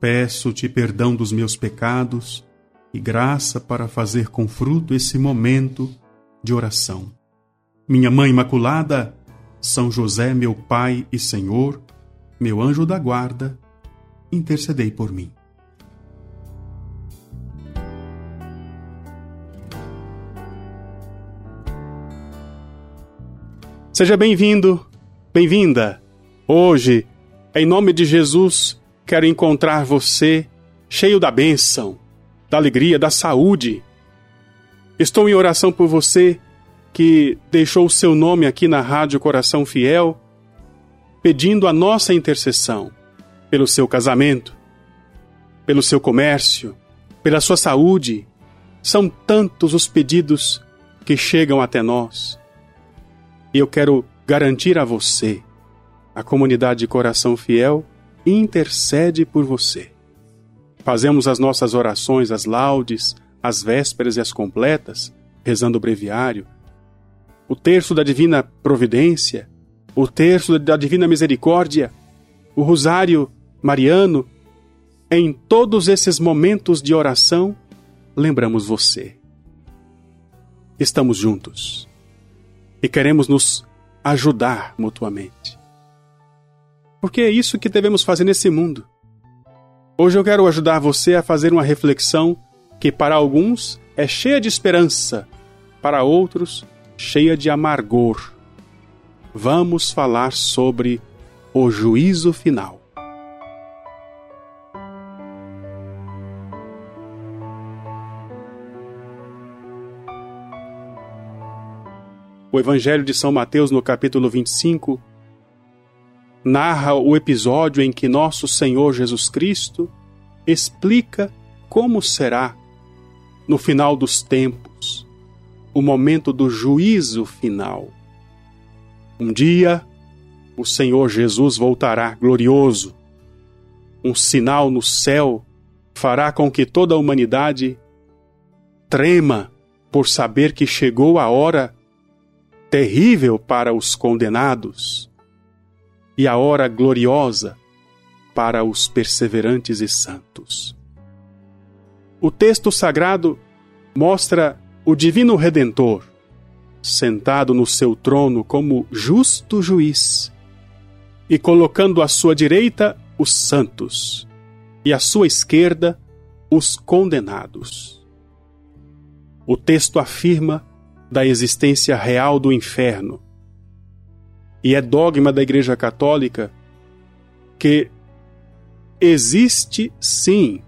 Peço-te perdão dos meus pecados e graça para fazer com fruto esse momento de oração. Minha Mãe Imaculada, São José, meu Pai e Senhor, meu anjo da guarda, intercedei por mim. Seja bem-vindo, bem-vinda. Hoje, em nome de Jesus, quero encontrar você cheio da bênção, da alegria, da saúde. Estou em oração por você que deixou o seu nome aqui na Rádio Coração Fiel, pedindo a nossa intercessão pelo seu casamento, pelo seu comércio, pela sua saúde. São tantos os pedidos que chegam até nós. E eu quero garantir a você, a comunidade de coração fiel intercede por você. Fazemos as nossas orações, as laudes, as vésperas e as completas, rezando o breviário, o terço da divina providência, o terço da divina misericórdia, o rosário mariano. Em todos esses momentos de oração, lembramos você. Estamos juntos e queremos nos ajudar mutuamente. Porque é isso que devemos fazer nesse mundo. Hoje eu quero ajudar você a fazer uma reflexão que para alguns é cheia de esperança, para outros cheia de amargor. Vamos falar sobre o juízo final. O Evangelho de São Mateus, no capítulo 25, narra o episódio em que nosso Senhor Jesus Cristo explica como será, no final dos tempos, o momento do juízo final. Um dia, o Senhor Jesus voltará glorioso. Um sinal no céu fará com que toda a humanidade trema por saber que chegou a hora terrível para os condenados e a hora gloriosa para os perseverantes e santos. O texto sagrado mostra o Divino Redentor sentado no seu trono como justo juiz e colocando à sua direita os santos e à sua esquerda os condenados. O texto afirma da existência real do inferno. E é dogma da Igreja Católica que existe sim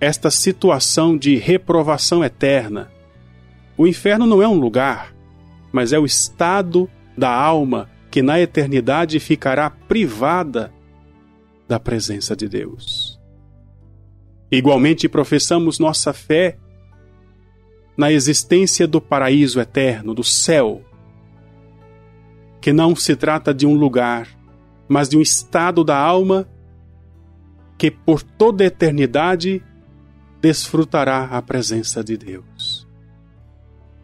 esta situação de reprovação eterna. O inferno não é um lugar, mas é o estado da alma que na eternidade ficará privada da presença de Deus. Igualmente professamos nossa fé na existência do paraíso eterno, do céu, que não se trata de um lugar, mas de um estado da alma que por toda a eternidade desfrutará a presença de Deus.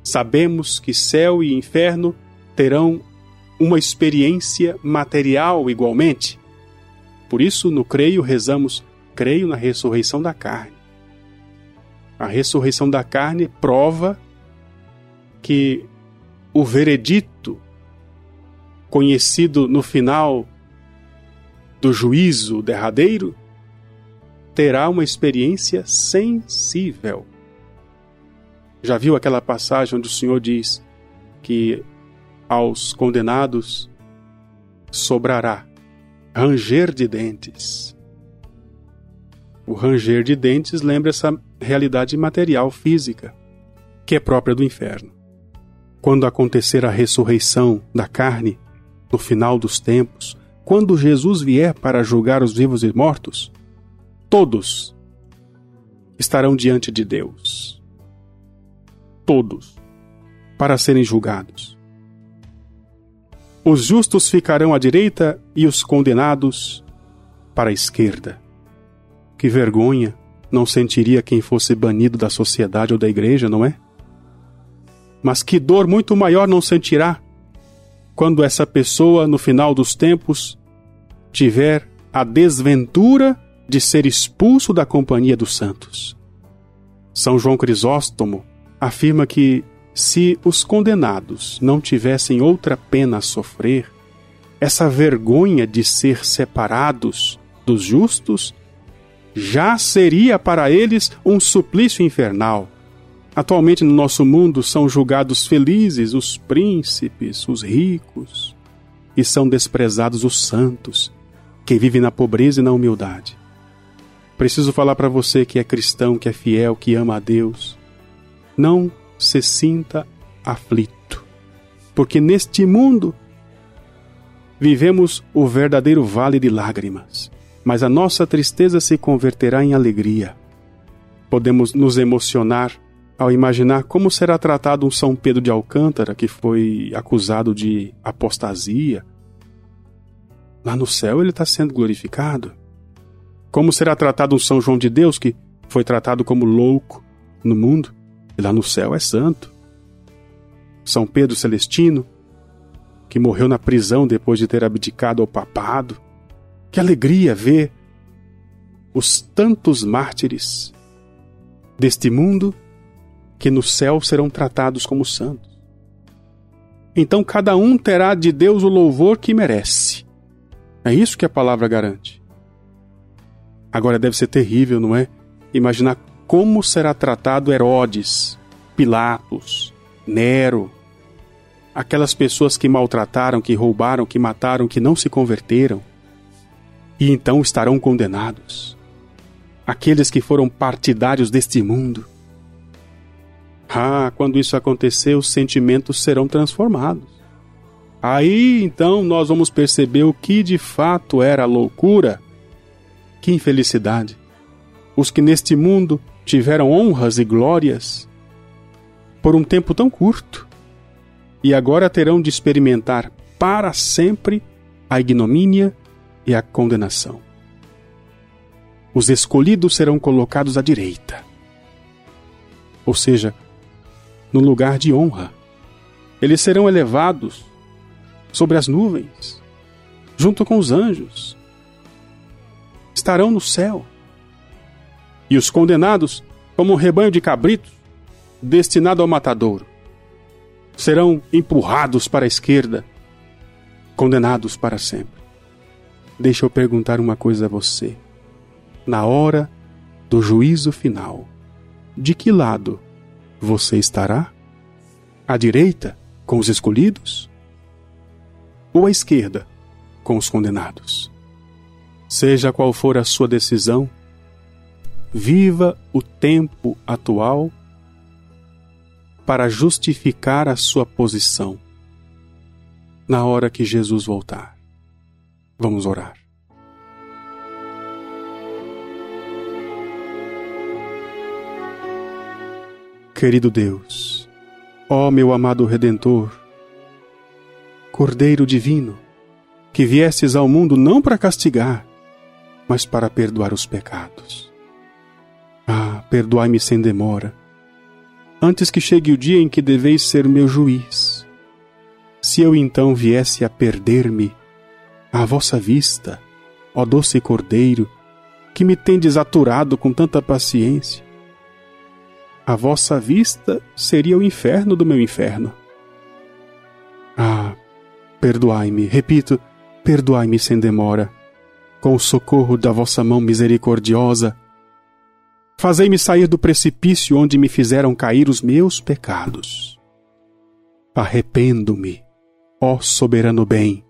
Sabemos que céu e inferno terão uma experiência material igualmente. Por isso, no creio, rezamos: creio na ressurreição da carne. A ressurreição da carne prova que o veredito conhecido no final do juízo derradeiro terá uma experiência sensível. Já viu aquela passagem onde o Senhor diz que aos condenados sobrará ranger de dentes? O ranger de dentes lembra essa realidade material física, que é própria do inferno. Quando acontecer a ressurreição da carne, no final dos tempos, quando Jesus vier para julgar os vivos e mortos, todos estarão diante de Deus. Todos, para serem julgados. Os justos ficarão à direita e os condenados para a esquerda. Que vergonha não sentiria quem fosse banido da sociedade ou da igreja, não é? Mas que dor muito maior não sentirá quando essa pessoa, no final dos tempos, tiver a desventura de ser expulso da companhia dos santos. São João Crisóstomo afirma que se os condenados não tivessem outra pena a sofrer, essa vergonha de ser separados dos justos já seria para eles um suplício infernal. Atualmente no nosso mundo são julgados felizes os príncipes, os ricos, e são desprezados os santos, que vivem na pobreza e na humildade. Preciso falar para você que é cristão, que é fiel, que ama a Deus. Não se sinta aflito, porque neste mundo vivemos o verdadeiro vale de lágrimas mas a nossa tristeza se converterá em alegria. Podemos nos emocionar ao imaginar como será tratado um São Pedro de Alcântara que foi acusado de apostasia. Lá no céu ele está sendo glorificado. Como será tratado um São João de Deus que foi tratado como louco no mundo e lá no céu é santo? São Pedro Celestino, que morreu na prisão depois de ter abdicado ao papado, que alegria ver os tantos mártires deste mundo que no céu serão tratados como santos. Então cada um terá de Deus o louvor que merece. É isso que a palavra garante. Agora deve ser terrível, não é? Imaginar como será tratado Herodes, Pilatos, Nero, aquelas pessoas que maltrataram, que roubaram, que mataram, que não se converteram e então estarão condenados. Aqueles que foram partidários deste mundo. Ah, quando isso acontecer, os sentimentos serão transformados. Aí então nós vamos perceber o que de fato era loucura. Que infelicidade! Os que neste mundo tiveram honras e glórias por um tempo tão curto e agora terão de experimentar para sempre a ignomínia e a condenação. Os escolhidos serão colocados à direita, ou seja, no lugar de honra. Eles serão elevados sobre as nuvens, junto com os anjos. Estarão no céu. E os condenados, como um rebanho de cabritos, destinado ao matadouro, serão empurrados para a esquerda, condenados para sempre. Deixa eu perguntar uma coisa a você. Na hora do juízo final, de que lado você estará? À direita, com os escolhidos? Ou à esquerda, com os condenados? Seja qual for a sua decisão, viva o tempo atual para justificar a sua posição na hora que Jesus voltar. Vamos orar. Querido Deus, ó meu amado Redentor, Cordeiro Divino, que viestes ao mundo não para castigar, mas para perdoar os pecados. Ah, perdoai-me sem demora, antes que chegue o dia em que deveis ser meu juiz. Se eu então viesse a perder-me, à vossa vista, ó doce Cordeiro, que me tendes aturado com tanta paciência. A vossa vista seria o inferno do meu inferno. Ah, perdoai-me, repito, perdoai-me sem demora, com o socorro da vossa mão misericordiosa. Fazei-me sair do precipício onde me fizeram cair os meus pecados. Arrependo-me, ó soberano bem,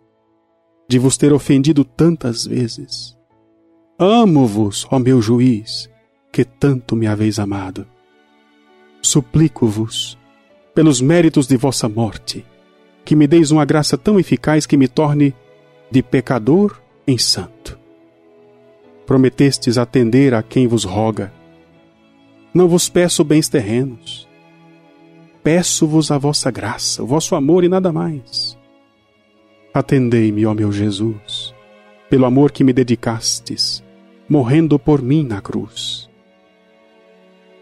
de vos ter ofendido tantas vezes. Amo-vos, ó meu juiz, que tanto me haveis amado. Suplico-vos, pelos méritos de vossa morte, que me deis uma graça tão eficaz que me torne de pecador em santo. Prometestes atender a quem vos roga. Não vos peço bens terrenos. Peço-vos a vossa graça, o vosso amor e nada mais. Atendei-me, ó meu Jesus, pelo amor que me dedicastes, morrendo por mim na cruz.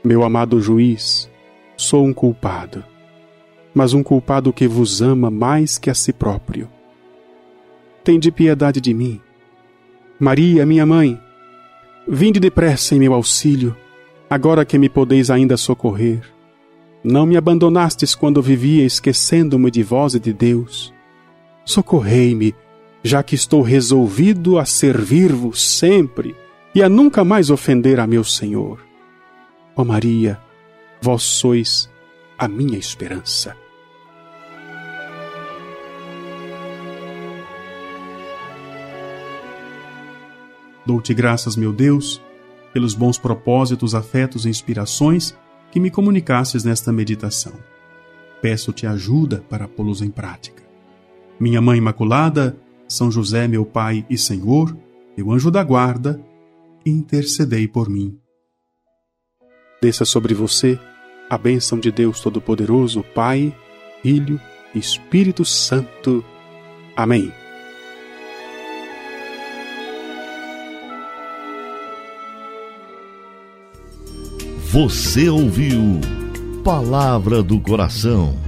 Meu amado juiz, sou um culpado, mas um culpado que vos ama mais que a si próprio. Tende piedade de mim. Maria, minha mãe, vinde depressa em meu auxílio, agora que me podeis ainda socorrer. Não me abandonastes quando vivia esquecendo-me de vós e de Deus. Socorrei-me, já que estou resolvido a servir-vos sempre e a nunca mais ofender a meu Senhor. Ó Maria, vós sois a minha esperança. Dou-te graças, meu Deus, pelos bons propósitos, afetos e inspirações que me comunicasses nesta meditação. Peço-te ajuda para pô-los em prática. Minha Mãe Imaculada, São José, meu Pai e Senhor, meu anjo da guarda, intercedei por mim. Desça sobre você a bênção de Deus Todo-Poderoso, Pai, Filho e Espírito Santo. Amém. Você ouviu Palavra do Coração